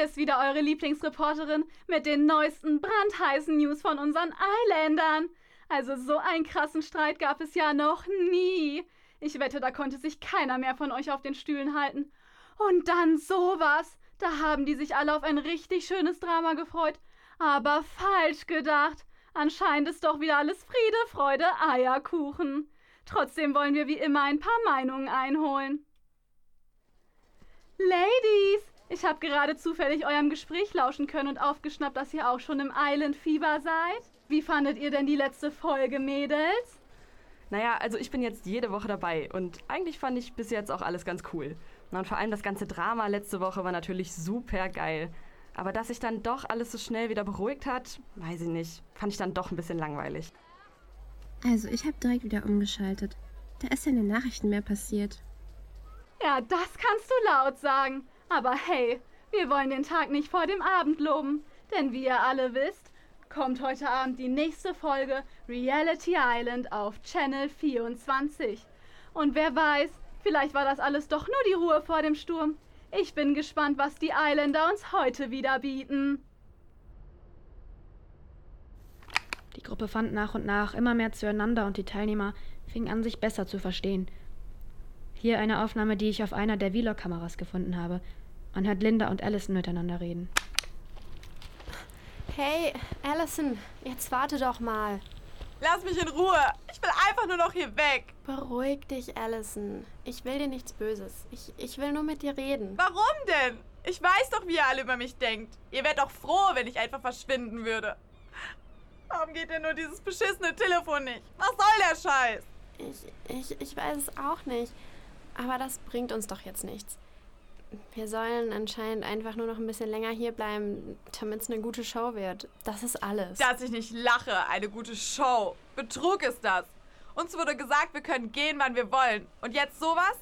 Hier ist wieder eure Lieblingsreporterin mit den neuesten brandheißen News von unseren Islandern. Also so einen krassen Streit gab es ja noch nie. Ich wette, da konnte sich keiner mehr von euch auf den Stühlen halten. Und dann sowas. Da haben die sich alle auf ein richtig schönes Drama gefreut. Aber falsch gedacht. Anscheinend ist doch wieder alles Friede, Freude, Eierkuchen. Trotzdem wollen wir wie immer ein paar Meinungen einholen. Ladies, ich habe gerade zufällig eurem Gespräch lauschen können und aufgeschnappt, dass ihr auch schon im Island Fieber seid. Wie fandet ihr denn die letzte Folge, Mädels? Naja, also ich bin jetzt jede Woche dabei und eigentlich fand ich bis jetzt auch alles ganz cool. Und vor allem das ganze Drama letzte Woche war natürlich super geil. Aber dass sich dann doch alles so schnell wieder beruhigt hat, weiß ich nicht. Fand ich dann doch ein bisschen langweilig. Also, ich habe direkt wieder umgeschaltet. Da ist ja in den Nachrichten mehr passiert. Ja, das kannst du laut sagen. Aber hey, wir wollen den Tag nicht vor dem Abend loben. Denn wie ihr alle wisst, kommt heute Abend die nächste Folge Reality Island auf Channel 24. Und wer weiß, vielleicht war das alles doch nur die Ruhe vor dem Sturm. Ich bin gespannt, was die Islander uns heute wieder bieten. Die Gruppe fand nach und nach immer mehr zueinander und die Teilnehmer fingen an, sich besser zu verstehen. Hier eine Aufnahme, die ich auf einer der Vlog-Kameras gefunden habe. Man hört Linda und Allison miteinander reden. Hey, Allison, jetzt warte doch mal. Lass mich in Ruhe. Ich will einfach nur noch hier weg. Beruhig dich, Allison. Ich will dir nichts Böses. Ich, ich will nur mit dir reden. Warum denn? Ich weiß doch, wie ihr alle über mich denkt. Ihr wärt doch froh, wenn ich einfach verschwinden würde. Warum geht denn nur dieses beschissene Telefon nicht? Was soll der Scheiß? Ich, ich, ich weiß es auch nicht. Aber das bringt uns doch jetzt nichts. Wir sollen anscheinend einfach nur noch ein bisschen länger hier bleiben, damit es eine gute Show wird. Das ist alles. Dass ich nicht lache, eine gute Show. Betrug ist das. Uns wurde gesagt, wir können gehen, wann wir wollen. Und jetzt sowas?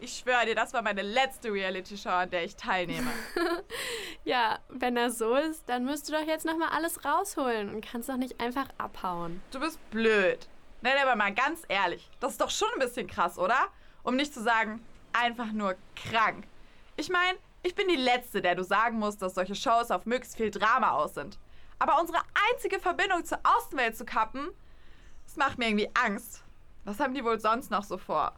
Ich schwöre dir, das war meine letzte Reality-Show, an der ich teilnehme. ja, wenn das so ist, dann müsst du doch jetzt nochmal alles rausholen und kannst doch nicht einfach abhauen. Du bist blöd. Nein, aber mal ganz ehrlich, das ist doch schon ein bisschen krass, oder? Um nicht zu sagen, einfach nur krank. Ich meine, ich bin die Letzte, der du sagen musst, dass solche Shows auf möglichst viel Drama aus sind. Aber unsere einzige Verbindung zur Außenwelt zu kappen, das macht mir irgendwie Angst. Was haben die wohl sonst noch so vor?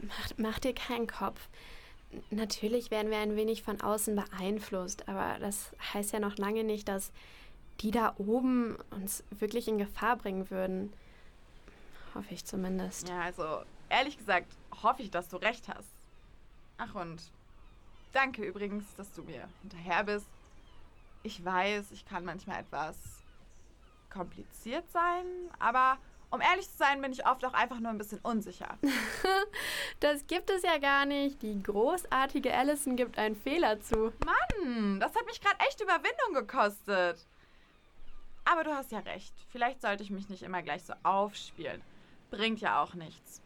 Mach, mach dir keinen Kopf. Natürlich werden wir ein wenig von außen beeinflusst, aber das heißt ja noch lange nicht, dass die da oben uns wirklich in Gefahr bringen würden. Hoffe ich zumindest. Ja, also ehrlich gesagt hoffe ich, dass du recht hast. Ach und danke übrigens, dass du mir hinterher bist. Ich weiß, ich kann manchmal etwas kompliziert sein, aber um ehrlich zu sein, bin ich oft auch einfach nur ein bisschen unsicher. das gibt es ja gar nicht. Die großartige Allison gibt einen Fehler zu. Mann, das hat mich gerade echt Überwindung gekostet. Aber du hast ja recht. Vielleicht sollte ich mich nicht immer gleich so aufspielen. Bringt ja auch nichts.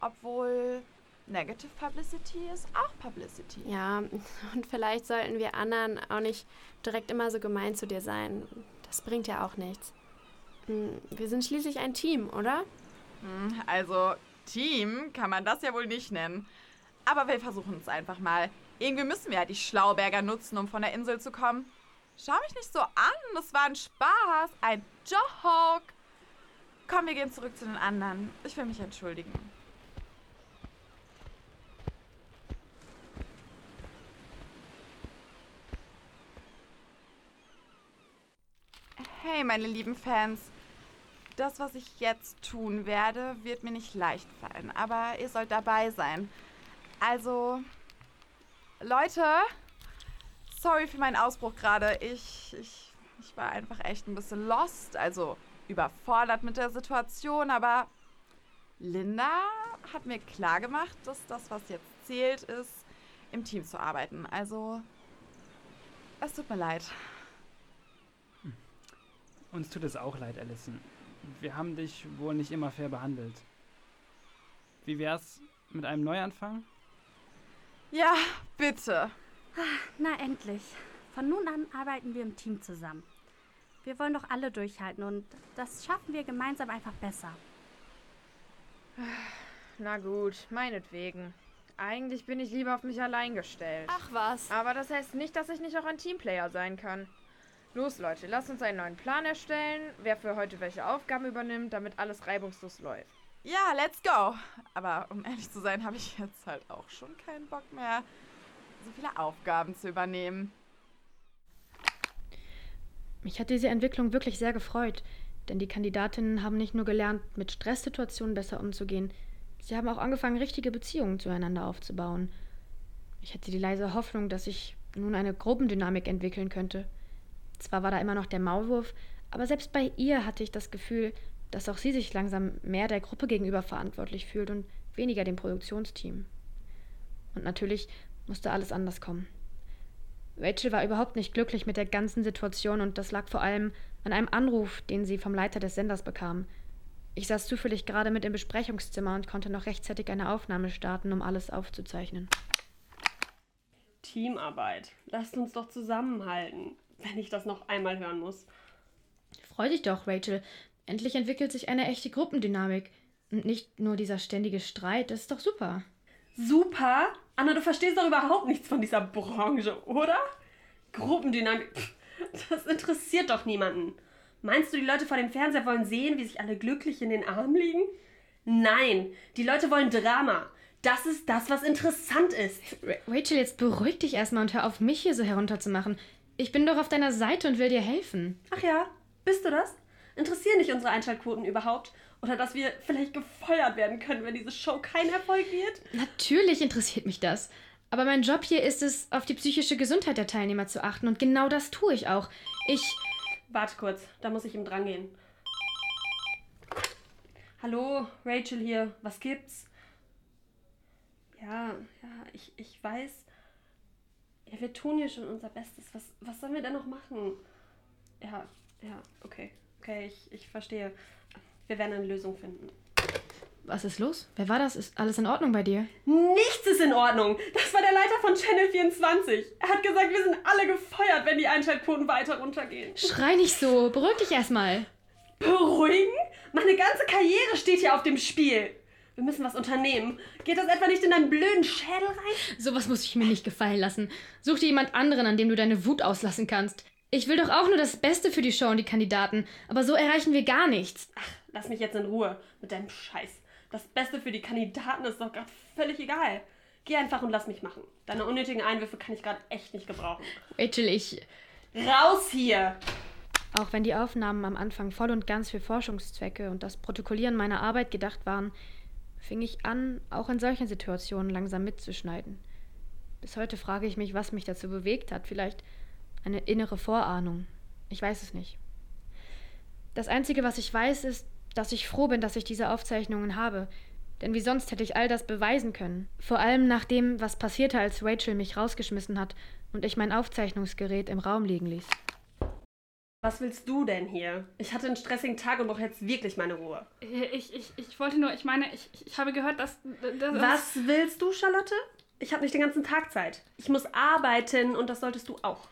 Obwohl, Negative Publicity ist auch Publicity. Ja, und vielleicht sollten wir anderen auch nicht direkt immer so gemein zu dir sein. Das bringt ja auch nichts. Hm, wir sind schließlich ein Team, oder? Hm, also, Team kann man das ja wohl nicht nennen. Aber wir versuchen es einfach mal. Irgendwie müssen wir ja die Schlauberger nutzen, um von der Insel zu kommen. Schau mich nicht so an, das war ein Spaß, ein Joke. Komm, wir gehen zurück zu den anderen. Ich will mich entschuldigen. Hey, meine lieben Fans. Das, was ich jetzt tun werde, wird mir nicht leicht fallen, aber ihr sollt dabei sein. Also, Leute, sorry für meinen Ausbruch gerade. Ich, ich, ich war einfach echt ein bisschen lost, also überfordert mit der Situation, aber Linda hat mir klargemacht, dass das, was jetzt zählt, ist, im Team zu arbeiten. Also, es tut mir leid. Uns tut es auch leid, Allison. Wir haben dich wohl nicht immer fair behandelt. Wie wär's mit einem Neuanfang? Ja, bitte. Na endlich. Von nun an arbeiten wir im Team zusammen. Wir wollen doch alle durchhalten und das schaffen wir gemeinsam einfach besser. Na gut, meinetwegen. Eigentlich bin ich lieber auf mich allein gestellt. Ach was. Aber das heißt nicht, dass ich nicht auch ein Teamplayer sein kann. Los, Leute, lasst uns einen neuen Plan erstellen, wer für heute welche Aufgaben übernimmt, damit alles reibungslos läuft. Ja, let's go. Aber um ehrlich zu sein, habe ich jetzt halt auch schon keinen Bock mehr, so viele Aufgaben zu übernehmen. Mich hat diese Entwicklung wirklich sehr gefreut, denn die Kandidatinnen haben nicht nur gelernt, mit Stresssituationen besser umzugehen, sie haben auch angefangen, richtige Beziehungen zueinander aufzubauen. Ich hatte die leise Hoffnung, dass sich nun eine Gruppendynamik entwickeln könnte. Zwar war da immer noch der Maulwurf, aber selbst bei ihr hatte ich das Gefühl, dass auch sie sich langsam mehr der Gruppe gegenüber verantwortlich fühlt und weniger dem Produktionsteam. Und natürlich musste alles anders kommen. Rachel war überhaupt nicht glücklich mit der ganzen Situation und das lag vor allem an einem Anruf, den sie vom Leiter des Senders bekam. Ich saß zufällig gerade mit im Besprechungszimmer und konnte noch rechtzeitig eine Aufnahme starten, um alles aufzuzeichnen. Teamarbeit. Lasst uns doch zusammenhalten, wenn ich das noch einmal hören muss. Freu dich doch, Rachel. Endlich entwickelt sich eine echte Gruppendynamik. Und nicht nur dieser ständige Streit, das ist doch super. Super? Anna, du verstehst doch überhaupt nichts von dieser Branche, oder? Gruppendynamik, pff, das interessiert doch niemanden. Meinst du, die Leute vor dem Fernseher wollen sehen, wie sich alle glücklich in den Armen liegen? Nein, die Leute wollen Drama. Das ist das, was interessant ist. Ra Rachel, jetzt beruhig dich erstmal und hör auf, mich hier so herunterzumachen. Ich bin doch auf deiner Seite und will dir helfen. Ach ja, bist du das? Interessieren dich unsere Einschaltquoten überhaupt? Oder dass wir vielleicht gefeuert werden können, wenn diese Show kein Erfolg wird? Natürlich interessiert mich das. Aber mein Job hier ist es, auf die psychische Gesundheit der Teilnehmer zu achten. Und genau das tue ich auch. Ich. Warte kurz, da muss ich ihm drangehen. Hallo, Rachel hier. Was gibt's? Ja, ja, ich, ich weiß. Ja, wir tun hier schon unser Bestes. Was, was sollen wir denn noch machen? Ja, ja, okay. Okay, ich, ich verstehe. Wir werden eine Lösung finden. Was ist los? Wer war das? Ist alles in Ordnung bei dir? Nichts ist in Ordnung. Das war der Leiter von Channel 24. Er hat gesagt, wir sind alle gefeuert, wenn die Einschaltquoten weiter runtergehen. Schrei nicht so. Beruhig dich erstmal. Beruhigen? Meine ganze Karriere steht hier auf dem Spiel. Wir müssen was unternehmen. Geht das etwa nicht in deinen blöden Schädel rein? Sowas muss ich mir nicht gefallen lassen. Such dir jemand anderen, an dem du deine Wut auslassen kannst. Ich will doch auch nur das Beste für die Show und die Kandidaten, aber so erreichen wir gar nichts. Ach, lass mich jetzt in Ruhe mit deinem Scheiß. Das Beste für die Kandidaten ist doch gerade völlig egal. Geh einfach und lass mich machen. Deine unnötigen Einwürfe kann ich gerade echt nicht gebrauchen. Rachel, ich. Raus hier! Auch wenn die Aufnahmen am Anfang voll und ganz für Forschungszwecke und das Protokollieren meiner Arbeit gedacht waren, fing ich an, auch in solchen Situationen langsam mitzuschneiden. Bis heute frage ich mich, was mich dazu bewegt hat. Vielleicht eine innere Vorahnung. Ich weiß es nicht. Das Einzige, was ich weiß, ist, dass ich froh bin, dass ich diese Aufzeichnungen habe. Denn wie sonst hätte ich all das beweisen können. Vor allem nach dem, was passierte, als Rachel mich rausgeschmissen hat und ich mein Aufzeichnungsgerät im Raum liegen ließ. Was willst du denn hier? Ich hatte einen stressigen Tag und brauche jetzt wirklich meine Ruhe. Ich, ich, ich wollte nur, ich meine, ich, ich habe gehört, dass. dass Was willst du, Charlotte? Ich habe nicht den ganzen Tag Zeit. Ich muss arbeiten und das solltest du auch.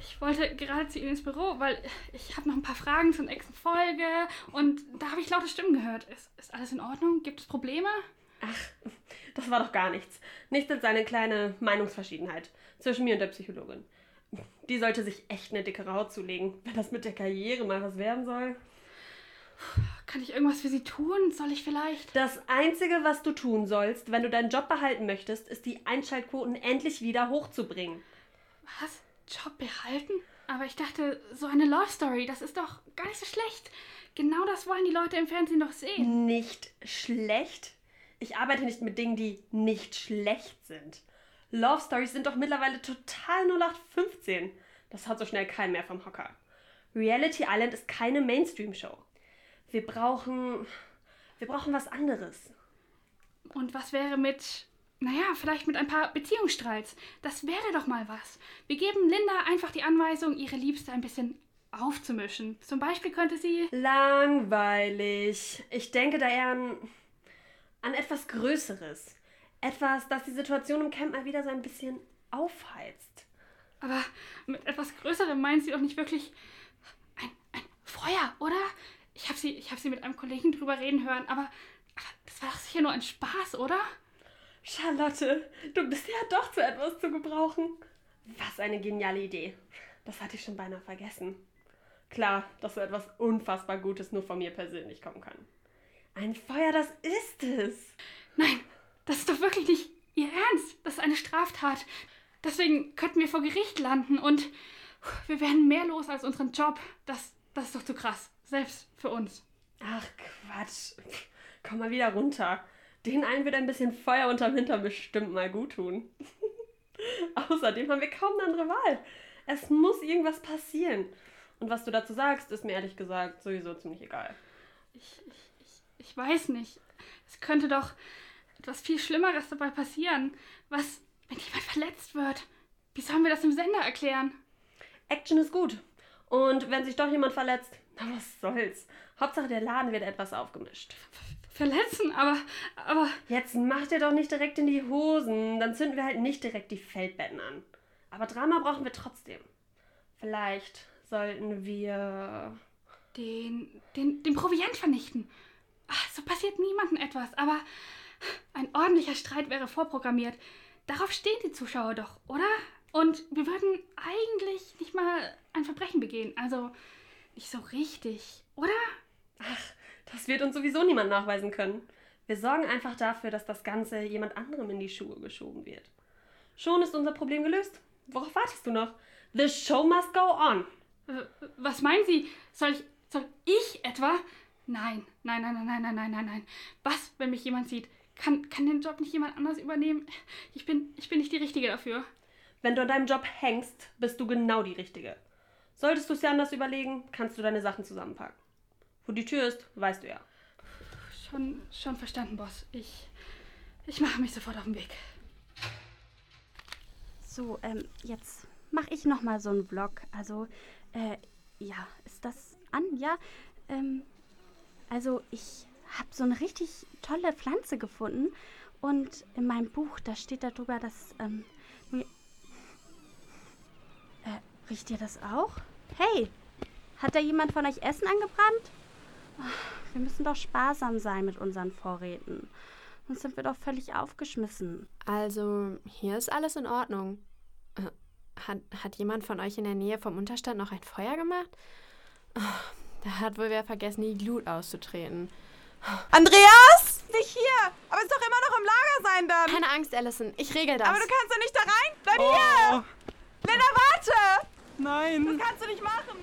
Ich wollte gerade zu Ihnen ins Büro, weil ich habe noch ein paar Fragen zur nächsten Folge und da habe ich laute Stimmen gehört. Ist, ist alles in Ordnung? Gibt es Probleme? Ach, das war doch gar nichts. Nichts als eine kleine Meinungsverschiedenheit zwischen mir und der Psychologin. Die sollte sich echt eine dickere Haut zulegen, wenn das mit der Karriere mal was werden soll. Kann ich irgendwas für Sie tun? Soll ich vielleicht? Das Einzige, was du tun sollst, wenn du deinen Job behalten möchtest, ist die Einschaltquoten endlich wieder hochzubringen. Was? Job behalten? Aber ich dachte, so eine Love Story, das ist doch gar nicht so schlecht. Genau das wollen die Leute im Fernsehen doch sehen. Nicht schlecht? Ich arbeite nicht mit Dingen, die nicht schlecht sind. Love Stories sind doch mittlerweile total 0815. Das hat so schnell keinen mehr vom Hocker. Reality Island ist keine Mainstream-Show. Wir brauchen. Wir brauchen was anderes. Und was wäre mit, naja, vielleicht mit ein paar Beziehungsstreits? Das wäre doch mal was. Wir geben Linda einfach die Anweisung, ihre Liebste ein bisschen aufzumischen. Zum Beispiel könnte sie. Langweilig. Ich denke da eher an, an etwas Größeres. Etwas, das die Situation im Camp mal wieder so ein bisschen aufheizt. Aber mit etwas Größerem meint sie doch nicht wirklich ein, ein Feuer, oder? Ich habe sie, ich hab sie mit einem Kollegen drüber reden hören, aber, aber das war doch sicher nur ein Spaß, oder? Charlotte, du bist ja doch zu etwas zu gebrauchen. Was eine geniale Idee. Das hatte ich schon beinahe vergessen. Klar, dass so etwas unfassbar Gutes nur von mir persönlich kommen kann. Ein Feuer, das ist es. Nein, das ist doch wirklich nicht Ihr Ernst. Das ist eine Straftat. Deswegen könnten wir vor Gericht landen und wir werden mehr los als unseren Job. Das, das ist doch zu krass. Selbst für uns. Ach Quatsch. Komm mal wieder runter. Den einen wird ein bisschen Feuer unterm Hintern bestimmt mal gut tun. Außerdem haben wir kaum eine andere Wahl. Es muss irgendwas passieren. Und was du dazu sagst, ist mir ehrlich gesagt sowieso ziemlich egal. Ich, ich, ich, ich weiß nicht. Es könnte doch etwas viel Schlimmeres dabei passieren. Was, wenn jemand verletzt wird? Wie sollen wir das im Sender erklären? Action ist gut. Und wenn sich doch jemand verletzt, na was soll's. Hauptsache der Laden wird etwas aufgemischt. Verletzen, aber, aber. Jetzt mach dir doch nicht direkt in die Hosen. Dann zünden wir halt nicht direkt die Feldbetten an. Aber Drama brauchen wir trotzdem. Vielleicht sollten wir. Den, den, den Proviant vernichten. Ach, so passiert niemandem etwas, aber ein ordentlicher Streit wäre vorprogrammiert. Darauf stehen die Zuschauer doch, oder? Und wir würden eigentlich nicht mal ein Verbrechen begehen. Also nicht so richtig, oder? Ach, das wird uns sowieso niemand nachweisen können. Wir sorgen einfach dafür, dass das Ganze jemand anderem in die Schuhe geschoben wird. Schon ist unser Problem gelöst. Worauf wartest du noch? The show must go on. Was meinen Sie? Soll ich, soll ich etwa? Nein, nein, nein, nein, nein, nein, nein, nein. Was, wenn mich jemand sieht? Kann, kann den Job nicht jemand anders übernehmen? Ich bin, ich bin nicht die Richtige dafür. Wenn du an deinem Job hängst, bist du genau die Richtige. Solltest du es dir anders überlegen, kannst du deine Sachen zusammenpacken. Wo die Tür ist, weißt du ja. Schon, schon verstanden, Boss. Ich, ich mache mich sofort auf den Weg. So, ähm, jetzt mache ich noch mal so einen Vlog. Also, äh, ja, ist das an? Ja, ähm, also ich habe so eine richtig tolle Pflanze gefunden und in meinem Buch, da steht darüber, dass, ähm, äh, riecht ihr das auch? Hey, hat da jemand von euch Essen angebrannt? Wir müssen doch sparsam sein mit unseren Vorräten. Sonst sind wir doch völlig aufgeschmissen. Also, hier ist alles in Ordnung. Äh, hat, hat jemand von euch in der Nähe vom Unterstand noch ein Feuer gemacht? Da hat wohl wer vergessen, die Glut auszutreten. Andreas? Nicht hier! Aber ist doch immer noch im Lager sein dann! Keine Angst, Allison. Ich regel das. Aber du kannst doch nicht da rein! Bleib oh. hier! Lena, warte! Nein! Das kannst du nicht machen!